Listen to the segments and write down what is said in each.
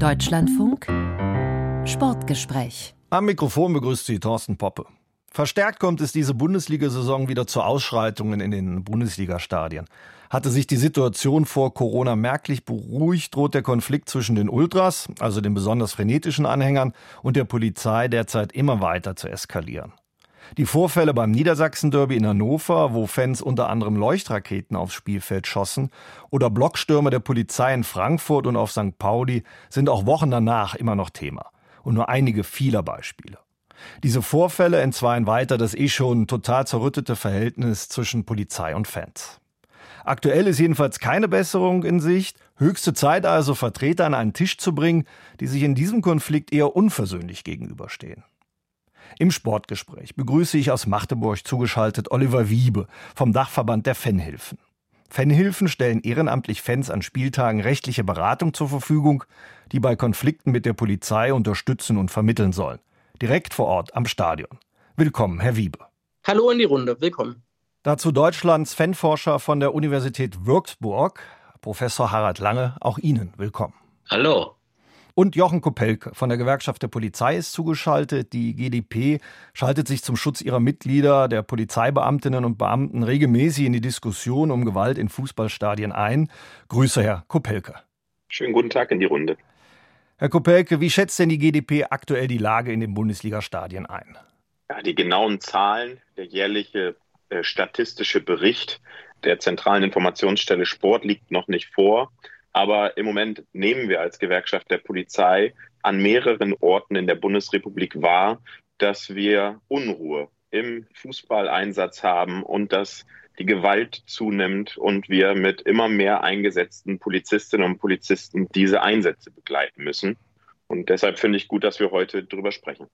Deutschlandfunk Sportgespräch. Am Mikrofon begrüßt Sie Thorsten Poppe. Verstärkt kommt es diese Bundesliga-Saison wieder zu Ausschreitungen in den Bundesliga-Stadien. Hatte sich die Situation vor Corona merklich beruhigt, droht der Konflikt zwischen den Ultras, also den besonders frenetischen Anhängern, und der Polizei derzeit immer weiter zu eskalieren. Die Vorfälle beim Niedersachsen-Derby in Hannover, wo Fans unter anderem Leuchtraketen aufs Spielfeld schossen, oder Blockstürme der Polizei in Frankfurt und auf St. Pauli sind auch Wochen danach immer noch Thema. Und nur einige vieler Beispiele. Diese Vorfälle entzweien weiter das eh schon total zerrüttete Verhältnis zwischen Polizei und Fans. Aktuell ist jedenfalls keine Besserung in Sicht. Höchste Zeit also, Vertreter an einen Tisch zu bringen, die sich in diesem Konflikt eher unversöhnlich gegenüberstehen. Im Sportgespräch begrüße ich aus Magdeburg zugeschaltet Oliver Wiebe vom Dachverband der Fanhilfen. Fanhilfen stellen ehrenamtlich Fans an Spieltagen rechtliche Beratung zur Verfügung, die bei Konflikten mit der Polizei unterstützen und vermitteln sollen. Direkt vor Ort am Stadion. Willkommen, Herr Wiebe. Hallo in die Runde, willkommen. Dazu Deutschlands Fanforscher von der Universität Würzburg, Professor Harald Lange, auch Ihnen willkommen. Hallo. Und Jochen Kopelke von der Gewerkschaft der Polizei ist zugeschaltet. Die GdP schaltet sich zum Schutz ihrer Mitglieder, der Polizeibeamtinnen und Beamten, regelmäßig in die Diskussion um Gewalt in Fußballstadien ein. Grüße, Herr Kopelke. Schönen guten Tag in die Runde. Herr Kopelke, wie schätzt denn die GdP aktuell die Lage in den Bundesliga-Stadien ein? Ja, die genauen Zahlen, der jährliche äh, statistische Bericht der Zentralen Informationsstelle Sport liegt noch nicht vor. Aber im Moment nehmen wir als Gewerkschaft der Polizei an mehreren Orten in der Bundesrepublik wahr, dass wir Unruhe im Fußballeinsatz haben und dass die Gewalt zunimmt und wir mit immer mehr eingesetzten Polizistinnen und Polizisten diese Einsätze begleiten müssen. Und deshalb finde ich gut, dass wir heute darüber sprechen.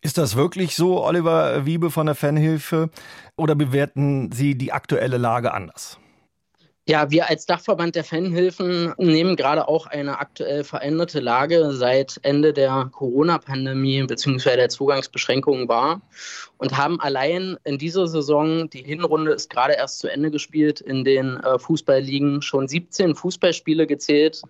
Ist das wirklich so, Oliver Wiebe von der Fanhilfe, oder bewerten Sie die aktuelle Lage anders? Ja, wir als Dachverband der Fanhilfen nehmen gerade auch eine aktuell veränderte Lage seit Ende der Corona-Pandemie bzw. der Zugangsbeschränkungen wahr und haben allein in dieser Saison, die Hinrunde ist gerade erst zu Ende gespielt, in den äh, Fußballligen schon 17 Fußballspiele gezählt,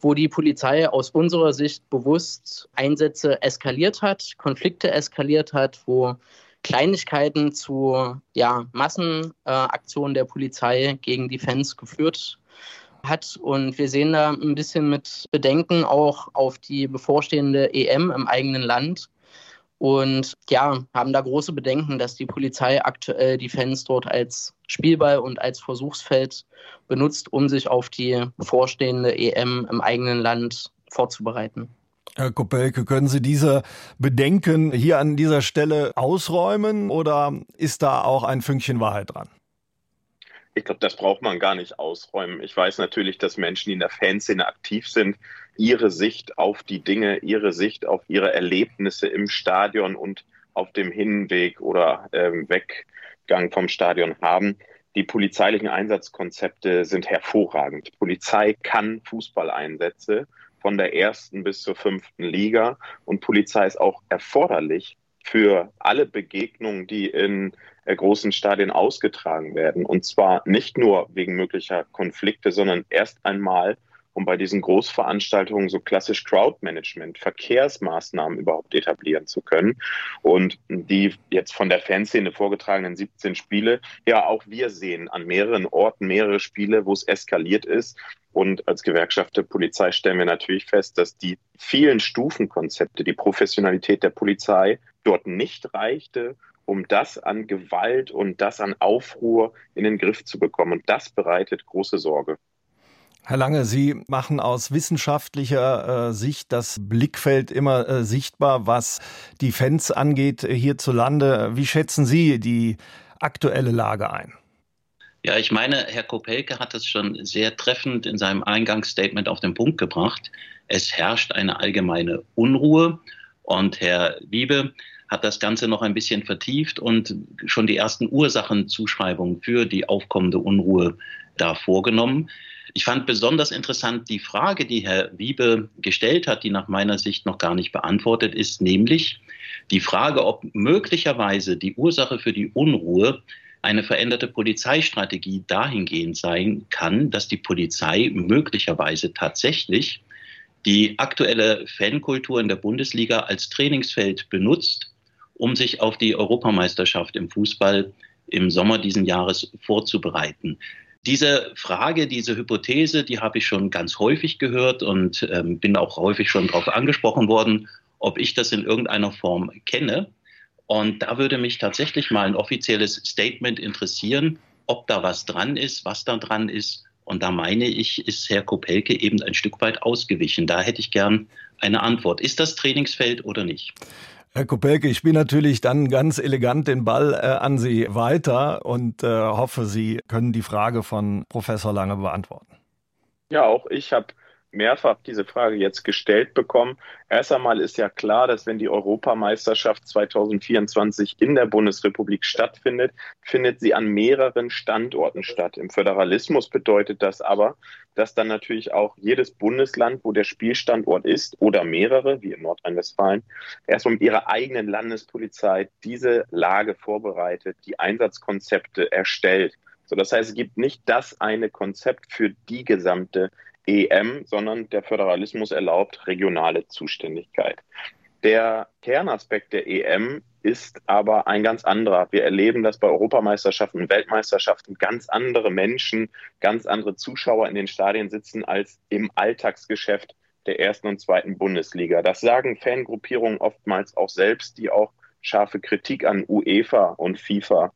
wo die Polizei aus unserer Sicht bewusst Einsätze eskaliert hat, Konflikte eskaliert hat, wo Kleinigkeiten zu ja, Massenaktionen äh, der Polizei gegen die Fans geführt hat. Und wir sehen da ein bisschen mit Bedenken auch auf die bevorstehende EM im eigenen Land. Und ja, haben da große Bedenken, dass die Polizei aktuell die Fans dort als Spielball und als Versuchsfeld benutzt, um sich auf die bevorstehende EM im eigenen Land vorzubereiten. Herr Kopelke, können Sie diese Bedenken hier an dieser Stelle ausräumen oder ist da auch ein Fünkchen Wahrheit dran? Ich glaube, das braucht man gar nicht ausräumen. Ich weiß natürlich, dass Menschen, die in der Fanszene aktiv sind, ihre Sicht auf die Dinge, ihre Sicht auf ihre Erlebnisse im Stadion und auf dem Hinweg oder ähm, Weggang vom Stadion haben. Die polizeilichen Einsatzkonzepte sind hervorragend. Die Polizei kann Fußballeinsätze von der ersten bis zur fünften Liga. Und Polizei ist auch erforderlich für alle Begegnungen, die in äh, großen Stadien ausgetragen werden. Und zwar nicht nur wegen möglicher Konflikte, sondern erst einmal, um bei diesen Großveranstaltungen so klassisch Crowdmanagement, Verkehrsmaßnahmen überhaupt etablieren zu können. Und die jetzt von der Fanszene vorgetragenen 17 Spiele, ja, auch wir sehen an mehreren Orten mehrere Spiele, wo es eskaliert ist. Und als Gewerkschaft der Polizei stellen wir natürlich fest, dass die vielen Stufenkonzepte, die Professionalität der Polizei dort nicht reichte, um das an Gewalt und das an Aufruhr in den Griff zu bekommen. Und das bereitet große Sorge. Herr Lange, Sie machen aus wissenschaftlicher äh, Sicht das Blickfeld immer äh, sichtbar, was die Fans angeht äh, hierzulande. Wie schätzen Sie die aktuelle Lage ein? Ja, ich meine, Herr Kopelke hat es schon sehr treffend in seinem Eingangsstatement auf den Punkt gebracht. Es herrscht eine allgemeine Unruhe und Herr Wiebe hat das Ganze noch ein bisschen vertieft und schon die ersten Ursachenzuschreibungen für die aufkommende Unruhe da vorgenommen. Ich fand besonders interessant die Frage, die Herr Wiebe gestellt hat, die nach meiner Sicht noch gar nicht beantwortet ist, nämlich die Frage, ob möglicherweise die Ursache für die Unruhe eine veränderte Polizeistrategie dahingehend sein kann, dass die Polizei möglicherweise tatsächlich die aktuelle Fankultur in der Bundesliga als Trainingsfeld benutzt, um sich auf die Europameisterschaft im Fußball im Sommer diesen Jahres vorzubereiten. Diese Frage, diese Hypothese, die habe ich schon ganz häufig gehört und ähm, bin auch häufig schon darauf angesprochen worden, ob ich das in irgendeiner Form kenne. Und da würde mich tatsächlich mal ein offizielles Statement interessieren, ob da was dran ist, was da dran ist. Und da meine ich, ist Herr Kopelke eben ein Stück weit ausgewichen. Da hätte ich gern eine Antwort. Ist das Trainingsfeld oder nicht? Herr Kopelke, ich spiele natürlich dann ganz elegant den Ball äh, an Sie weiter und äh, hoffe, Sie können die Frage von Professor Lange beantworten. Ja, auch ich habe mehrfach diese Frage jetzt gestellt bekommen. Erst einmal ist ja klar, dass wenn die Europameisterschaft 2024 in der Bundesrepublik stattfindet, findet sie an mehreren Standorten statt. Im Föderalismus bedeutet das aber, dass dann natürlich auch jedes Bundesland, wo der Spielstandort ist oder mehrere, wie in Nordrhein-Westfalen, erstmal mit ihrer eigenen Landespolizei diese Lage vorbereitet, die Einsatzkonzepte erstellt. So, das heißt, es gibt nicht das eine Konzept für die gesamte EM, sondern der Föderalismus erlaubt regionale Zuständigkeit. Der Kernaspekt der EM ist aber ein ganz anderer. Wir erleben, dass bei Europameisterschaften und Weltmeisterschaften ganz andere Menschen, ganz andere Zuschauer in den Stadien sitzen als im Alltagsgeschäft der ersten und zweiten Bundesliga. Das sagen Fangruppierungen oftmals auch selbst, die auch scharfe Kritik an UEFA und FIFA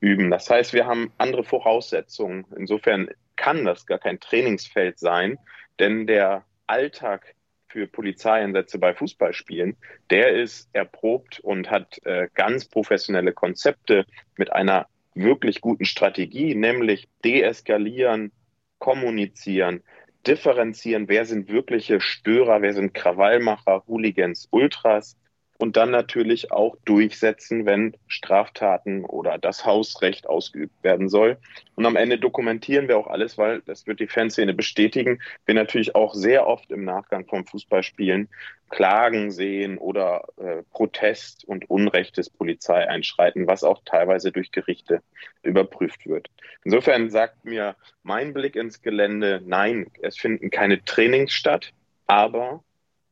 üben. Das heißt, wir haben andere Voraussetzungen. Insofern kann das gar kein Trainingsfeld sein, denn der Alltag für Polizeieinsätze bei Fußballspielen, der ist erprobt und hat äh, ganz professionelle Konzepte mit einer wirklich guten Strategie, nämlich deeskalieren, kommunizieren, differenzieren, wer sind wirkliche Störer, wer sind Krawallmacher, Hooligans, Ultras, und dann natürlich auch durchsetzen, wenn Straftaten oder das Hausrecht ausgeübt werden soll. Und am Ende dokumentieren wir auch alles, weil das wird die Fanszene bestätigen. Wir natürlich auch sehr oft im Nachgang vom Fußballspielen Klagen sehen oder äh, Protest und Unrecht des Polizeieinschreiten, was auch teilweise durch Gerichte überprüft wird. Insofern sagt mir mein Blick ins Gelände, nein, es finden keine Trainings statt, aber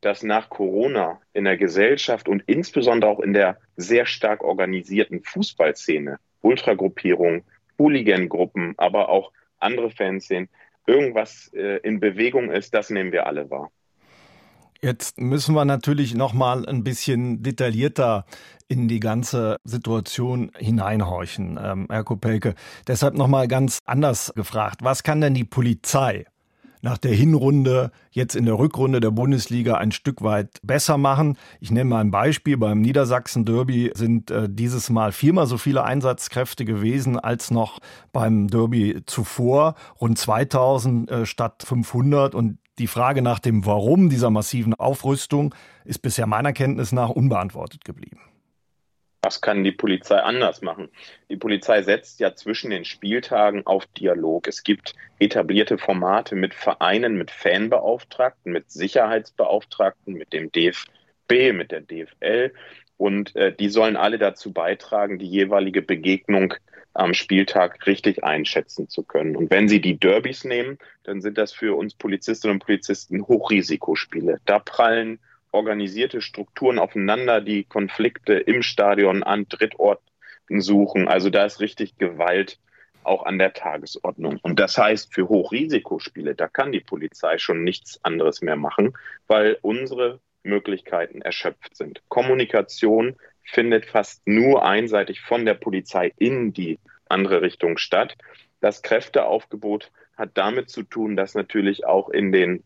dass nach Corona in der Gesellschaft und insbesondere auch in der sehr stark organisierten Fußballszene, Ultragruppierungen, Hooligan-Gruppen, aber auch andere Fanszenen, irgendwas äh, in Bewegung ist, das nehmen wir alle wahr. Jetzt müssen wir natürlich noch mal ein bisschen detaillierter in die ganze Situation hineinhorchen, ähm, Herr Kopelke. Deshalb noch mal ganz anders gefragt: Was kann denn die Polizei nach der Hinrunde jetzt in der Rückrunde der Bundesliga ein Stück weit besser machen. Ich nenne mal ein Beispiel. Beim Niedersachsen Derby sind äh, dieses Mal viermal so viele Einsatzkräfte gewesen als noch beim Derby zuvor. Rund 2000 äh, statt 500. Und die Frage nach dem Warum dieser massiven Aufrüstung ist bisher meiner Kenntnis nach unbeantwortet geblieben. Was kann die Polizei anders machen? Die Polizei setzt ja zwischen den Spieltagen auf Dialog. Es gibt etablierte Formate mit Vereinen, mit Fanbeauftragten, mit Sicherheitsbeauftragten, mit dem DFB, mit der DFL. Und äh, die sollen alle dazu beitragen, die jeweilige Begegnung am Spieltag richtig einschätzen zu können. Und wenn Sie die Derbys nehmen, dann sind das für uns Polizistinnen und Polizisten Hochrisikospiele. Da prallen organisierte Strukturen aufeinander, die Konflikte im Stadion an Drittorten suchen. Also da ist richtig Gewalt auch an der Tagesordnung. Und das heißt, für Hochrisikospiele, da kann die Polizei schon nichts anderes mehr machen, weil unsere Möglichkeiten erschöpft sind. Kommunikation findet fast nur einseitig von der Polizei in die andere Richtung statt. Das Kräfteaufgebot hat damit zu tun, dass natürlich auch in den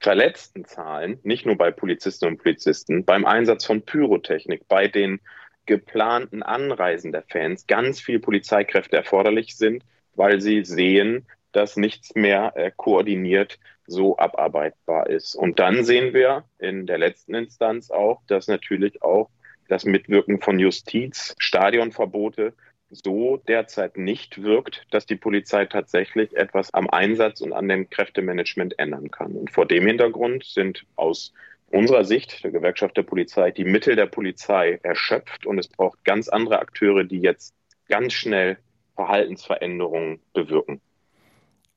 verletzten Zahlen, nicht nur bei Polizistinnen und Polizisten, beim Einsatz von Pyrotechnik, bei den geplanten Anreisen der Fans ganz viel Polizeikräfte erforderlich sind, weil sie sehen, dass nichts mehr äh, koordiniert so abarbeitbar ist. Und dann sehen wir in der letzten Instanz auch, dass natürlich auch das Mitwirken von Justiz, Stadionverbote so derzeit nicht wirkt, dass die Polizei tatsächlich etwas am Einsatz und an dem Kräftemanagement ändern kann. Und vor dem Hintergrund sind aus unserer Sicht, der Gewerkschaft der Polizei, die Mittel der Polizei erschöpft und es braucht ganz andere Akteure, die jetzt ganz schnell Verhaltensveränderungen bewirken.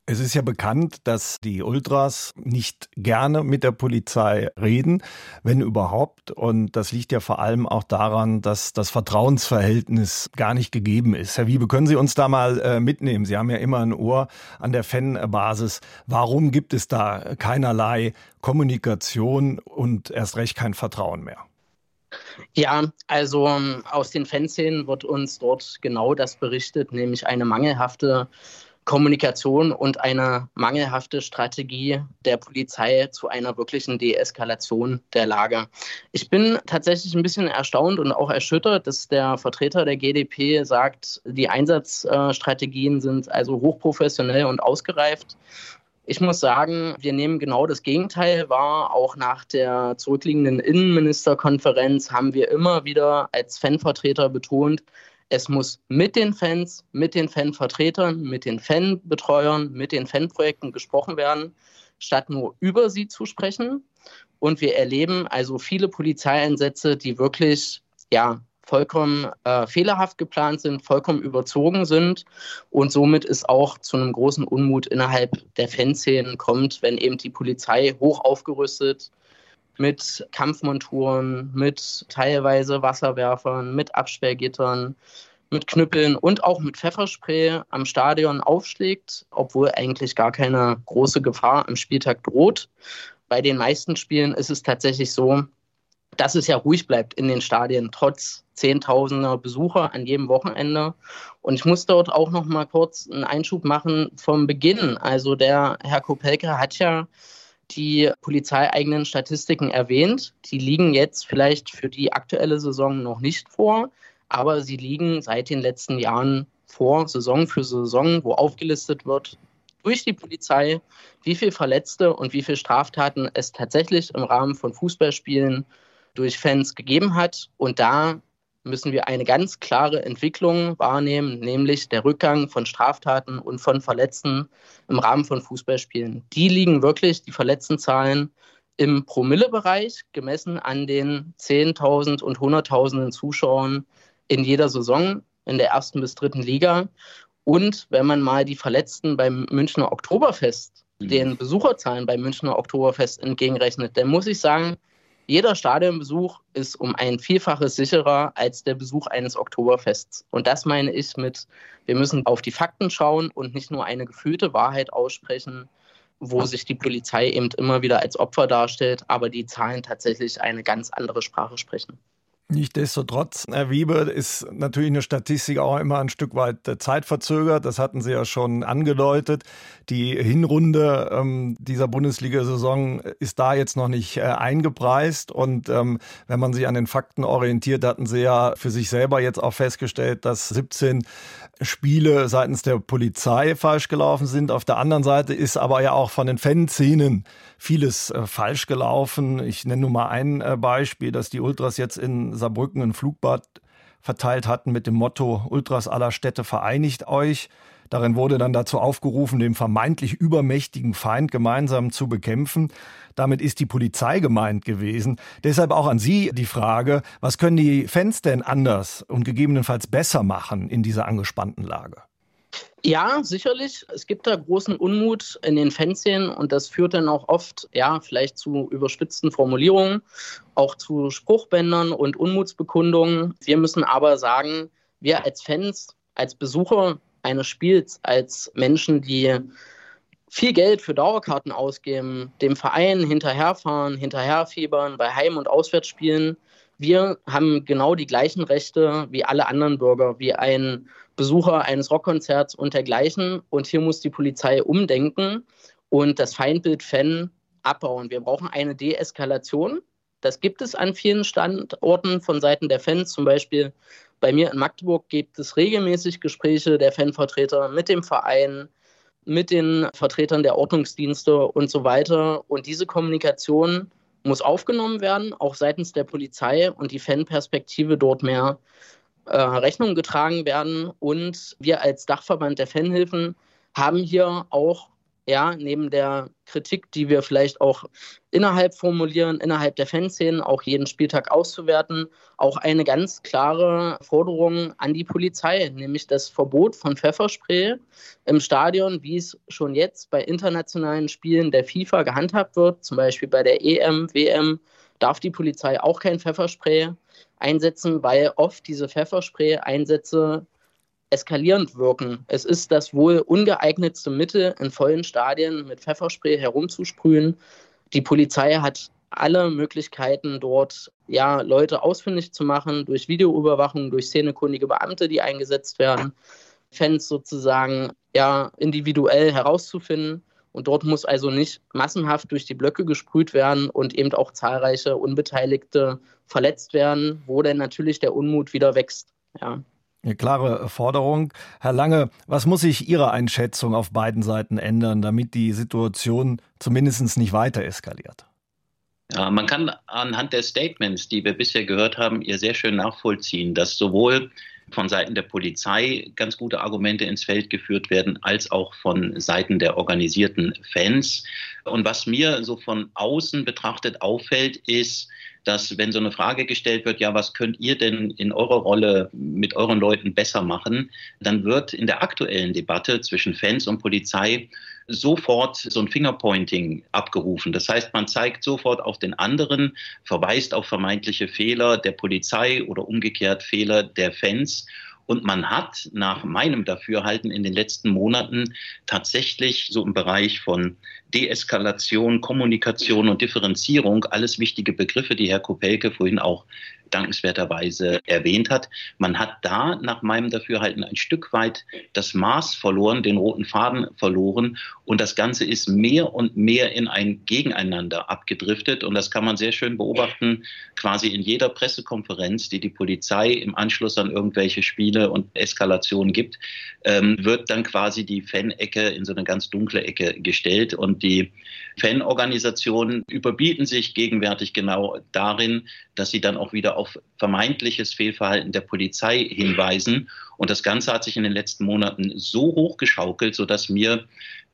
Es ist ja bekannt, dass die Ultras nicht gerne mit der Polizei reden, wenn überhaupt. Und das liegt ja vor allem auch daran, dass das Vertrauensverhältnis gar nicht gegeben ist. Herr Wiebe, können Sie uns da mal äh, mitnehmen? Sie haben ja immer ein Ohr an der Fanbasis. Warum gibt es da keinerlei Kommunikation und erst recht kein Vertrauen mehr? Ja, also ähm, aus den Fanszenen wird uns dort genau das berichtet, nämlich eine mangelhafte Kommunikation und eine mangelhafte Strategie der Polizei zu einer wirklichen Deeskalation der Lage. Ich bin tatsächlich ein bisschen erstaunt und auch erschüttert, dass der Vertreter der GDP sagt, die Einsatzstrategien sind also hochprofessionell und ausgereift. Ich muss sagen, wir nehmen genau das Gegenteil wahr. Auch nach der zurückliegenden Innenministerkonferenz haben wir immer wieder als Fanvertreter betont, es muss mit den Fans, mit den Fanvertretern, mit den Fanbetreuern, mit den Fanprojekten gesprochen werden, statt nur über sie zu sprechen. Und wir erleben also viele Polizeieinsätze, die wirklich ja, vollkommen äh, fehlerhaft geplant sind, vollkommen überzogen sind und somit ist auch zu einem großen Unmut innerhalb der Fanszenen kommt, wenn eben die Polizei hoch aufgerüstet mit Kampfmonturen, mit teilweise Wasserwerfern, mit Absperrgittern, mit Knüppeln und auch mit Pfefferspray am Stadion aufschlägt, obwohl eigentlich gar keine große Gefahr am Spieltag droht. Bei den meisten Spielen ist es tatsächlich so, dass es ja ruhig bleibt in den Stadien, trotz Zehntausender Besucher an jedem Wochenende. Und ich muss dort auch noch mal kurz einen Einschub machen vom Beginn. Also der Herr Kopelke hat ja die polizeieigenen Statistiken erwähnt. Die liegen jetzt vielleicht für die aktuelle Saison noch nicht vor, aber sie liegen seit den letzten Jahren vor, Saison für Saison, wo aufgelistet wird durch die Polizei, wie viele Verletzte und wie viele Straftaten es tatsächlich im Rahmen von Fußballspielen durch Fans gegeben hat. Und da müssen wir eine ganz klare Entwicklung wahrnehmen, nämlich der Rückgang von Straftaten und von Verletzten im Rahmen von Fußballspielen. Die liegen wirklich, die Verletztenzahlen, im Promillebereich, gemessen an den 10.000 und 100.000 Zuschauern in jeder Saison in der ersten bis dritten Liga. Und wenn man mal die Verletzten beim Münchner Oktoberfest, mhm. den Besucherzahlen beim Münchner Oktoberfest entgegenrechnet, dann muss ich sagen, jeder Stadionbesuch ist um ein Vielfaches sicherer als der Besuch eines Oktoberfests. Und das meine ich mit, wir müssen auf die Fakten schauen und nicht nur eine gefühlte Wahrheit aussprechen, wo sich die Polizei eben immer wieder als Opfer darstellt, aber die Zahlen tatsächlich eine ganz andere Sprache sprechen. Nichtsdestotrotz, Herr Wiebe, ist natürlich eine Statistik auch immer ein Stück weit äh, zeitverzögert. Das hatten Sie ja schon angedeutet. Die Hinrunde ähm, dieser Bundesliga-Saison ist da jetzt noch nicht äh, eingepreist. Und ähm, wenn man sich an den Fakten orientiert, hatten Sie ja für sich selber jetzt auch festgestellt, dass 17 Spiele seitens der Polizei falsch gelaufen sind. Auf der anderen Seite ist aber ja auch von den Fanszenen vieles äh, falsch gelaufen. Ich nenne nur mal ein äh, Beispiel, dass die Ultras jetzt in Saarbrücken ein Flugbad verteilt hatten mit dem Motto Ultras aller Städte vereinigt euch. Darin wurde dann dazu aufgerufen, den vermeintlich übermächtigen Feind gemeinsam zu bekämpfen. Damit ist die Polizei gemeint gewesen. Deshalb auch an Sie die Frage, was können die Fans denn anders und gegebenenfalls besser machen in dieser angespannten Lage? Ja, sicherlich. Es gibt da großen Unmut in den Fanszenen und das führt dann auch oft, ja, vielleicht zu überspitzten Formulierungen, auch zu Spruchbändern und Unmutsbekundungen. Wir müssen aber sagen, wir als Fans, als Besucher eines Spiels, als Menschen, die viel Geld für Dauerkarten ausgeben, dem Verein hinterherfahren, hinterherfiebern bei Heim- und Auswärtsspielen, wir haben genau die gleichen Rechte wie alle anderen Bürger, wie ein Besucher eines Rockkonzerts und dergleichen. Und hier muss die Polizei umdenken und das Feindbild Fan abbauen. Wir brauchen eine Deeskalation. Das gibt es an vielen Standorten von Seiten der Fans. Zum Beispiel bei mir in Magdeburg gibt es regelmäßig Gespräche der Fanvertreter mit dem Verein, mit den Vertretern der Ordnungsdienste und so weiter. Und diese Kommunikation muss aufgenommen werden, auch seitens der Polizei und die Fanperspektive dort mehr äh, Rechnung getragen werden. Und wir als Dachverband der Fanhilfen haben hier auch ja, neben der Kritik, die wir vielleicht auch innerhalb formulieren, innerhalb der Fanszenen, auch jeden Spieltag auszuwerten, auch eine ganz klare Forderung an die Polizei, nämlich das Verbot von Pfefferspray im Stadion, wie es schon jetzt bei internationalen Spielen der FIFA gehandhabt wird, zum Beispiel bei der EM, WM, darf die Polizei auch kein Pfefferspray einsetzen, weil oft diese Pfefferspray-Einsätze eskalierend wirken. Es ist das wohl ungeeignetste Mittel, in vollen Stadien mit Pfefferspray herumzusprühen. Die Polizei hat alle Möglichkeiten, dort ja, Leute ausfindig zu machen, durch Videoüberwachung, durch szenekundige Beamte, die eingesetzt werden, Fans sozusagen ja, individuell herauszufinden. Und dort muss also nicht massenhaft durch die Blöcke gesprüht werden und eben auch zahlreiche Unbeteiligte verletzt werden, wo dann natürlich der Unmut wieder wächst. Ja. Eine klare Forderung. Herr Lange, was muss sich Ihrer Einschätzung auf beiden Seiten ändern, damit die Situation zumindest nicht weiter eskaliert? Ja, man kann anhand der Statements, die wir bisher gehört haben, ihr sehr schön nachvollziehen, dass sowohl von Seiten der Polizei ganz gute Argumente ins Feld geführt werden, als auch von Seiten der organisierten Fans. Und was mir so von außen betrachtet auffällt, ist, dass wenn so eine Frage gestellt wird, ja, was könnt ihr denn in eurer Rolle mit euren Leuten besser machen, dann wird in der aktuellen Debatte zwischen Fans und Polizei sofort so ein Fingerpointing abgerufen. Das heißt, man zeigt sofort auf den anderen, verweist auf vermeintliche Fehler der Polizei oder umgekehrt Fehler der Fans. Und man hat nach meinem Dafürhalten in den letzten Monaten tatsächlich so im Bereich von Deeskalation, Kommunikation und Differenzierung, alles wichtige Begriffe, die Herr Kopelke vorhin auch dankenswerterweise erwähnt hat. Man hat da nach meinem Dafürhalten ein Stück weit das Maß verloren, den roten Faden verloren. Und das Ganze ist mehr und mehr in ein Gegeneinander abgedriftet. Und das kann man sehr schön beobachten, quasi in jeder Pressekonferenz, die die Polizei im Anschluss an irgendwelche Spiele und Eskalationen gibt, ähm, wird dann quasi die Fan-Ecke in so eine ganz dunkle Ecke gestellt. Und die Fanorganisationen überbieten sich gegenwärtig genau darin, dass sie dann auch wieder auf vermeintliches Fehlverhalten der Polizei hinweisen. Und das Ganze hat sich in den letzten Monaten so hochgeschaukelt, sodass mir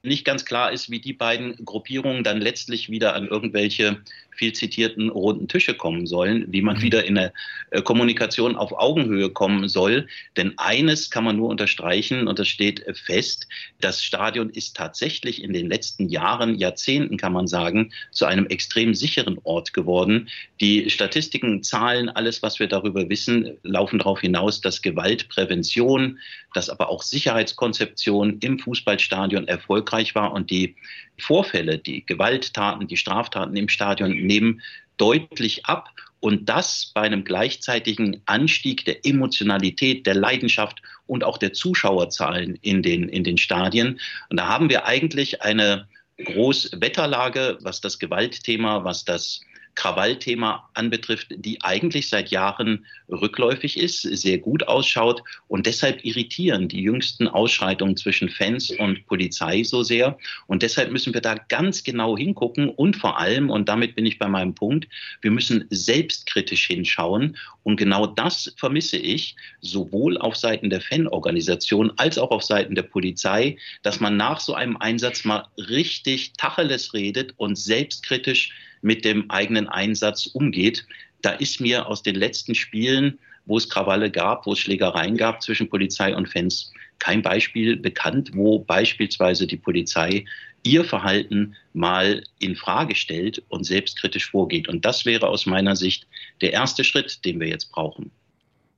nicht ganz klar ist, wie die beiden Gruppierungen dann letztlich wieder an irgendwelche viel zitierten runden Tische kommen sollen, wie man mhm. wieder in eine äh, Kommunikation auf Augenhöhe kommen soll. Denn eines kann man nur unterstreichen und das steht fest, das Stadion ist tatsächlich in den letzten Jahren, Jahrzehnten kann man sagen, zu einem extrem sicheren Ort geworden. Die Statistiken, Zahlen, alles, was wir darüber wissen, laufen darauf hinaus, dass Gewaltprävention, dass aber auch Sicherheitskonzeption im Fußballstadion erfolgreich war und die Vorfälle, die Gewalttaten, die Straftaten im Stadion nehmen deutlich ab und das bei einem gleichzeitigen Anstieg der Emotionalität, der Leidenschaft und auch der Zuschauerzahlen in den, in den Stadien. Und da haben wir eigentlich eine Großwetterlage, was das Gewaltthema, was das Krawallthema anbetrifft, die eigentlich seit Jahren rückläufig ist, sehr gut ausschaut und deshalb irritieren die jüngsten Ausschreitungen zwischen Fans und Polizei so sehr. Und deshalb müssen wir da ganz genau hingucken und vor allem, und damit bin ich bei meinem Punkt, wir müssen selbstkritisch hinschauen. Und genau das vermisse ich sowohl auf Seiten der Fanorganisation als auch auf Seiten der Polizei, dass man nach so einem Einsatz mal richtig Tacheles redet und selbstkritisch mit dem eigenen Einsatz umgeht. Da ist mir aus den letzten Spielen, wo es Krawalle gab, wo es Schlägereien gab zwischen Polizei und Fans, kein Beispiel bekannt, wo beispielsweise die Polizei ihr Verhalten mal in Frage stellt und selbstkritisch vorgeht. Und das wäre aus meiner Sicht der erste Schritt, den wir jetzt brauchen.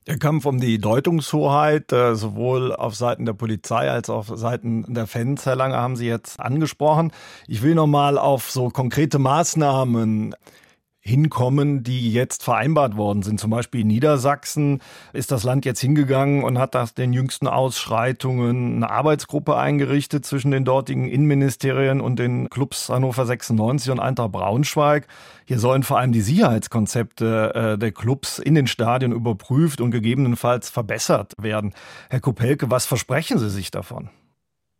Der Kampf um die Deutungshoheit, äh, sowohl auf Seiten der Polizei als auch auf Seiten der Fans, Herr Lange, haben Sie jetzt angesprochen. Ich will noch mal auf so konkrete Maßnahmen hinkommen, die jetzt vereinbart worden sind. Zum Beispiel in Niedersachsen ist das Land jetzt hingegangen und hat nach den jüngsten Ausschreitungen eine Arbeitsgruppe eingerichtet zwischen den dortigen Innenministerien und den Clubs Hannover 96 und Eintracht Braunschweig. Hier sollen vor allem die Sicherheitskonzepte äh, der Clubs in den Stadien überprüft und gegebenenfalls verbessert werden. Herr Kopelke, was versprechen Sie sich davon?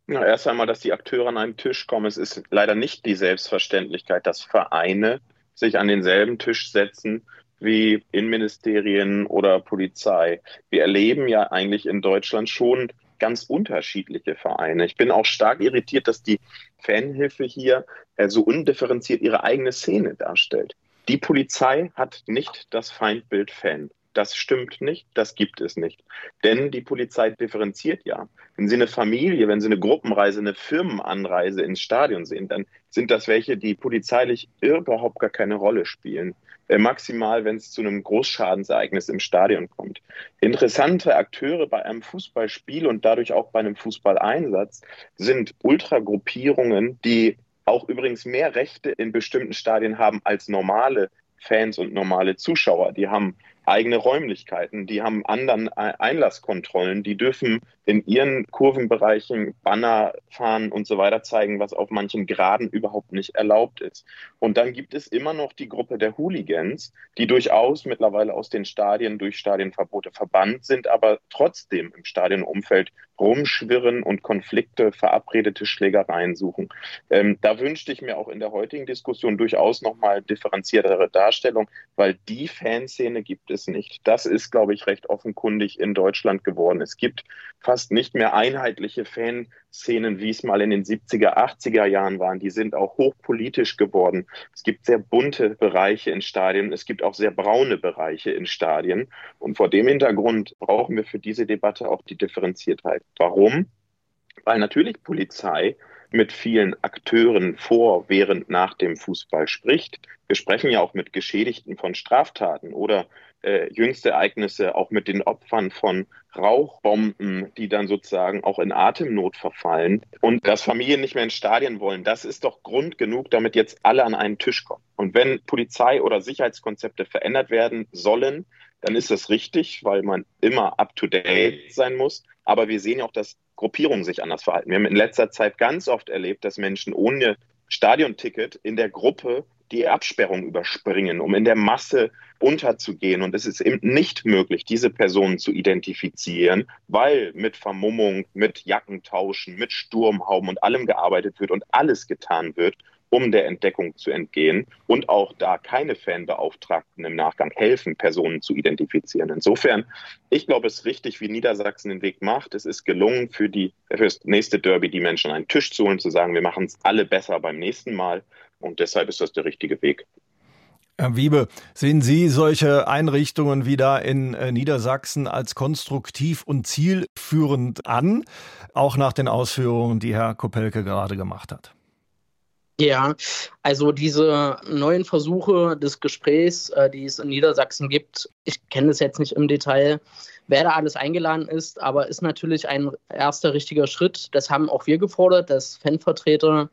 Ja, erst einmal, dass die Akteure an einen Tisch kommen. Es ist leider nicht die Selbstverständlichkeit, dass Vereine sich an denselben Tisch setzen wie Innenministerien oder Polizei. Wir erleben ja eigentlich in Deutschland schon ganz unterschiedliche Vereine. Ich bin auch stark irritiert, dass die Fanhilfe hier äh, so undifferenziert ihre eigene Szene darstellt. Die Polizei hat nicht das Feindbild Fan. Das stimmt nicht, das gibt es nicht. Denn die Polizei differenziert ja. Wenn Sie eine Familie, wenn Sie eine Gruppenreise, eine Firmenanreise ins Stadion sehen, dann sind das welche, die polizeilich überhaupt gar keine Rolle spielen. Äh, maximal, wenn es zu einem Großschadensereignis im Stadion kommt. Interessante Akteure bei einem Fußballspiel und dadurch auch bei einem Fußballeinsatz sind Ultragruppierungen, die auch übrigens mehr Rechte in bestimmten Stadien haben als normale Fans und normale Zuschauer. Die haben eigene Räumlichkeiten, die haben anderen Einlasskontrollen, die dürfen in ihren Kurvenbereichen Banner fahren und so weiter zeigen, was auf manchen Graden überhaupt nicht erlaubt ist. Und dann gibt es immer noch die Gruppe der Hooligans, die durchaus mittlerweile aus den Stadien durch Stadienverbote verbannt sind, aber trotzdem im Stadionumfeld rumschwirren und Konflikte, verabredete Schlägereien suchen. Ähm, da wünschte ich mir auch in der heutigen Diskussion durchaus nochmal differenziertere Darstellung, weil die Fanszene gibt es nicht. Das ist, glaube ich, recht offenkundig in Deutschland geworden. Es gibt fast nicht mehr einheitliche Fanszenen, wie es mal in den 70er, 80er Jahren waren. Die sind auch hochpolitisch geworden. Es gibt sehr bunte Bereiche in Stadien. Es gibt auch sehr braune Bereiche in Stadien. Und vor dem Hintergrund brauchen wir für diese Debatte auch die Differenziertheit. Warum? Weil natürlich Polizei mit vielen Akteuren vor, während, nach dem Fußball spricht. Wir sprechen ja auch mit Geschädigten von Straftaten oder äh, jüngste Ereignisse auch mit den Opfern von Rauchbomben, die dann sozusagen auch in Atemnot verfallen und dass Familien nicht mehr ins Stadion wollen, das ist doch Grund genug, damit jetzt alle an einen Tisch kommen. Und wenn Polizei oder Sicherheitskonzepte verändert werden sollen, dann ist das richtig, weil man immer up-to-date sein muss. Aber wir sehen ja auch, dass Gruppierungen sich anders verhalten. Wir haben in letzter Zeit ganz oft erlebt, dass Menschen ohne Stadionticket in der Gruppe die Absperrung überspringen, um in der Masse unterzugehen. Und es ist eben nicht möglich, diese Personen zu identifizieren, weil mit Vermummung, mit Jackentauschen, mit Sturmhauben und allem gearbeitet wird und alles getan wird, um der Entdeckung zu entgehen und auch da keine Fanbeauftragten im Nachgang helfen, Personen zu identifizieren. Insofern, ich glaube, es ist richtig, wie Niedersachsen den Weg macht. Es ist gelungen, für, die, für das nächste Derby die Menschen an einen Tisch zu holen, zu sagen, wir machen es alle besser beim nächsten Mal. Und deshalb ist das der richtige Weg. Herr Wiebe, sehen Sie solche Einrichtungen wie da in äh, Niedersachsen als konstruktiv und zielführend an, auch nach den Ausführungen, die Herr Kopelke gerade gemacht hat? Ja, also diese neuen Versuche des Gesprächs, äh, die es in Niedersachsen gibt, ich kenne es jetzt nicht im Detail, wer da alles eingeladen ist, aber ist natürlich ein erster richtiger Schritt. Das haben auch wir gefordert, dass Fanvertreter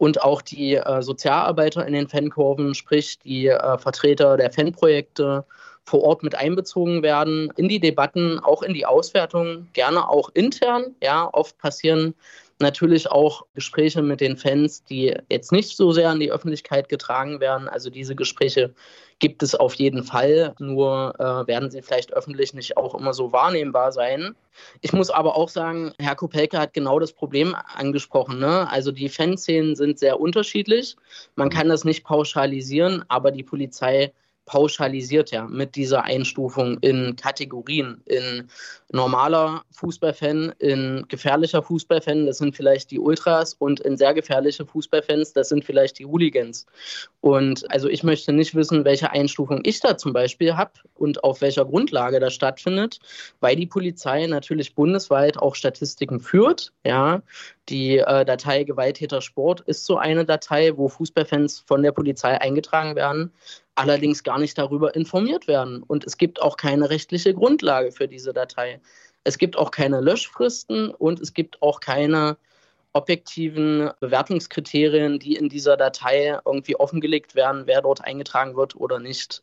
und auch die äh, Sozialarbeiter in den Fankurven, sprich die äh, Vertreter der Fanprojekte vor Ort mit einbezogen werden in die Debatten, auch in die Auswertung, gerne auch intern. Ja, oft passieren natürlich auch Gespräche mit den Fans, die jetzt nicht so sehr an die Öffentlichkeit getragen werden. Also diese Gespräche gibt es auf jeden Fall, nur äh, werden sie vielleicht öffentlich nicht auch immer so wahrnehmbar sein. Ich muss aber auch sagen, Herr Kopelke hat genau das Problem angesprochen. Ne? Also die Fanszenen sind sehr unterschiedlich. Man kann das nicht pauschalisieren, aber die Polizei pauschalisiert ja mit dieser Einstufung in Kategorien, in normaler Fußballfan, in gefährlicher Fußballfan, das sind vielleicht die Ultras und in sehr gefährliche Fußballfans, das sind vielleicht die Hooligans. Und also ich möchte nicht wissen, welche Einstufung ich da zum Beispiel habe und auf welcher Grundlage das stattfindet, weil die Polizei natürlich bundesweit auch Statistiken führt. Ja, die äh, Datei Gewalttäter Sport ist so eine Datei, wo Fußballfans von der Polizei eingetragen werden allerdings gar nicht darüber informiert werden. Und es gibt auch keine rechtliche Grundlage für diese Datei. Es gibt auch keine Löschfristen und es gibt auch keine objektiven Bewertungskriterien, die in dieser Datei irgendwie offengelegt werden, wer dort eingetragen wird oder nicht.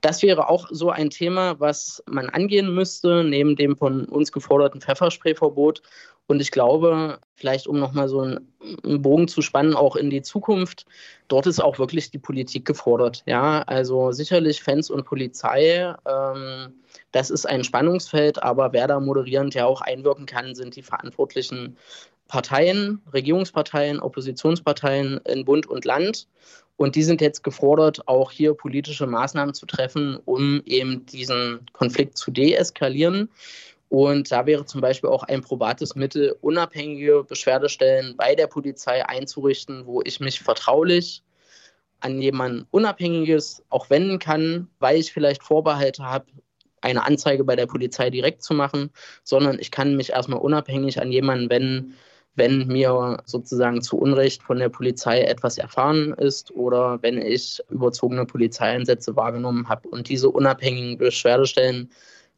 Das wäre auch so ein Thema, was man angehen müsste, neben dem von uns geforderten Pfeffersprayverbot. Und ich glaube, vielleicht um nochmal so einen Bogen zu spannen, auch in die Zukunft, dort ist auch wirklich die Politik gefordert. Ja, also sicherlich Fans und Polizei, ähm, das ist ein Spannungsfeld, aber wer da moderierend ja auch einwirken kann, sind die verantwortlichen Parteien, Regierungsparteien, Oppositionsparteien in Bund und Land. Und die sind jetzt gefordert, auch hier politische Maßnahmen zu treffen, um eben diesen Konflikt zu deeskalieren. Und da wäre zum Beispiel auch ein probates Mittel, unabhängige Beschwerdestellen bei der Polizei einzurichten, wo ich mich vertraulich an jemanden Unabhängiges auch wenden kann, weil ich vielleicht Vorbehalte habe, eine Anzeige bei der Polizei direkt zu machen, sondern ich kann mich erstmal unabhängig an jemanden wenden, wenn mir sozusagen zu Unrecht von der Polizei etwas erfahren ist oder wenn ich überzogene Polizeieinsätze wahrgenommen habe. Und diese unabhängigen Beschwerdestellen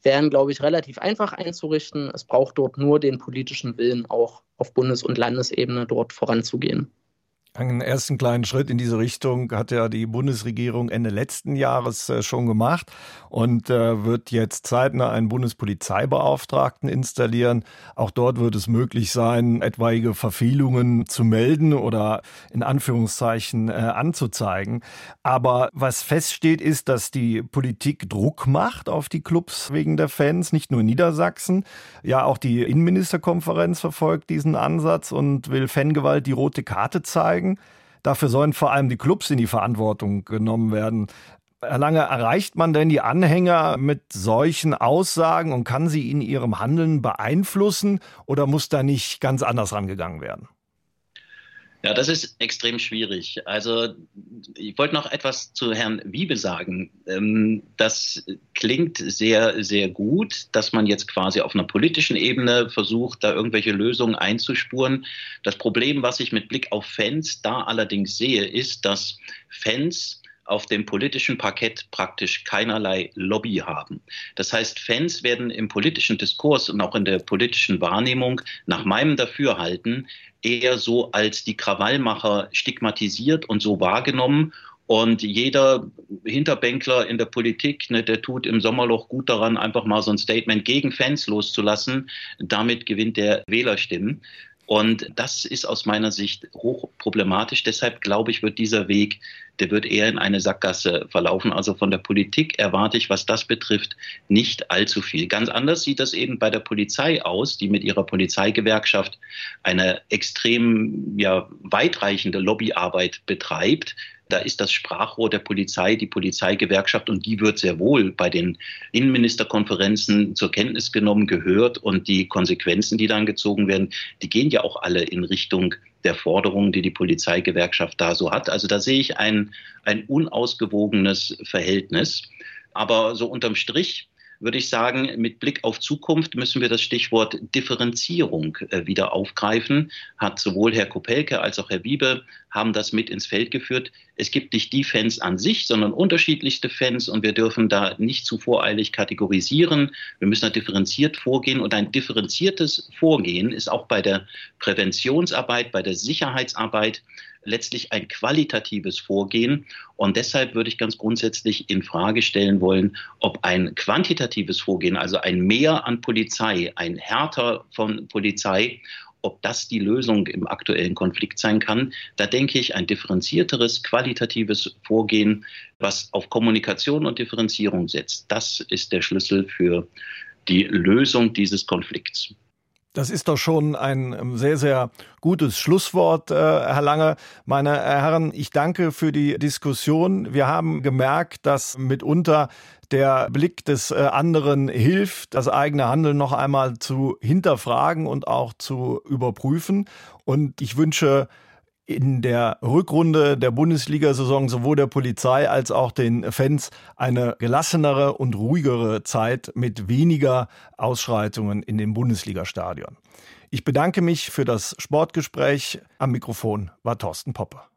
wären, glaube ich, relativ einfach einzurichten. Es braucht dort nur den politischen Willen, auch auf Bundes- und Landesebene dort voranzugehen. Einen ersten kleinen Schritt in diese Richtung hat ja die Bundesregierung Ende letzten Jahres äh, schon gemacht und äh, wird jetzt zeitnah einen Bundespolizeibeauftragten installieren. Auch dort wird es möglich sein, etwaige Verfehlungen zu melden oder in Anführungszeichen äh, anzuzeigen. Aber was feststeht, ist, dass die Politik Druck macht auf die Clubs wegen der Fans, nicht nur in Niedersachsen. Ja, auch die Innenministerkonferenz verfolgt diesen Ansatz und will Fangewalt die rote Karte zeigen zeigen. Dafür sollen vor allem die Clubs in die Verantwortung genommen werden. Herr Lange, erreicht man denn die Anhänger mit solchen Aussagen und kann sie in ihrem Handeln beeinflussen oder muss da nicht ganz anders rangegangen werden? Ja, das ist extrem schwierig. Also ich wollte noch etwas zu Herrn Wiebe sagen. Ähm, das klingt sehr, sehr gut, dass man jetzt quasi auf einer politischen Ebene versucht, da irgendwelche Lösungen einzuspuren. Das Problem, was ich mit Blick auf Fans da allerdings sehe, ist, dass Fans auf dem politischen Parkett praktisch keinerlei Lobby haben. Das heißt, Fans werden im politischen Diskurs und auch in der politischen Wahrnehmung nach meinem Dafürhalten eher so als die Krawallmacher stigmatisiert und so wahrgenommen und jeder Hinterbänkler in der Politik, ne, der tut im Sommerloch gut daran, einfach mal so ein Statement gegen Fans loszulassen. Damit gewinnt der Wählerstimmen. Und das ist aus meiner Sicht hochproblematisch. Deshalb glaube ich, wird dieser Weg, der wird eher in eine Sackgasse verlaufen. Also von der Politik erwarte ich, was das betrifft, nicht allzu viel. Ganz anders sieht das eben bei der Polizei aus, die mit ihrer Polizeigewerkschaft eine extrem ja, weitreichende Lobbyarbeit betreibt da ist das Sprachrohr der Polizei, die Polizeigewerkschaft, und die wird sehr wohl bei den Innenministerkonferenzen zur Kenntnis genommen, gehört. Und die Konsequenzen, die dann gezogen werden, die gehen ja auch alle in Richtung der Forderungen, die die Polizeigewerkschaft da so hat. Also da sehe ich ein, ein unausgewogenes Verhältnis. Aber so unterm Strich würde ich sagen, mit Blick auf Zukunft müssen wir das Stichwort Differenzierung äh, wieder aufgreifen. Hat sowohl Herr Kopelke als auch Herr Wiebe haben das mit ins Feld geführt. Es gibt nicht die Fans an sich, sondern unterschiedlichste Fans und wir dürfen da nicht zu voreilig kategorisieren. Wir müssen da differenziert vorgehen und ein differenziertes Vorgehen ist auch bei der Präventionsarbeit, bei der Sicherheitsarbeit letztlich ein qualitatives Vorgehen. Und deshalb würde ich ganz grundsätzlich in Frage stellen wollen, ob ein quantitatives Vorgehen, also ein Mehr an Polizei, ein Härter von Polizei, ob das die Lösung im aktuellen Konflikt sein kann. Da denke ich, ein differenzierteres, qualitatives Vorgehen, was auf Kommunikation und Differenzierung setzt, das ist der Schlüssel für die Lösung dieses Konflikts. Das ist doch schon ein ähm, sehr, sehr gutes Schlusswort, äh, Herr Lange. Meine Herren, ich danke für die Diskussion. Wir haben gemerkt, dass mitunter der Blick des äh, anderen hilft, das eigene Handeln noch einmal zu hinterfragen und auch zu überprüfen. Und ich wünsche in der Rückrunde der Bundesliga-Saison sowohl der Polizei als auch den Fans eine gelassenere und ruhigere Zeit mit weniger Ausschreitungen in den Bundesliga-Stadion. Ich bedanke mich für das Sportgespräch. Am Mikrofon war Thorsten Poppe.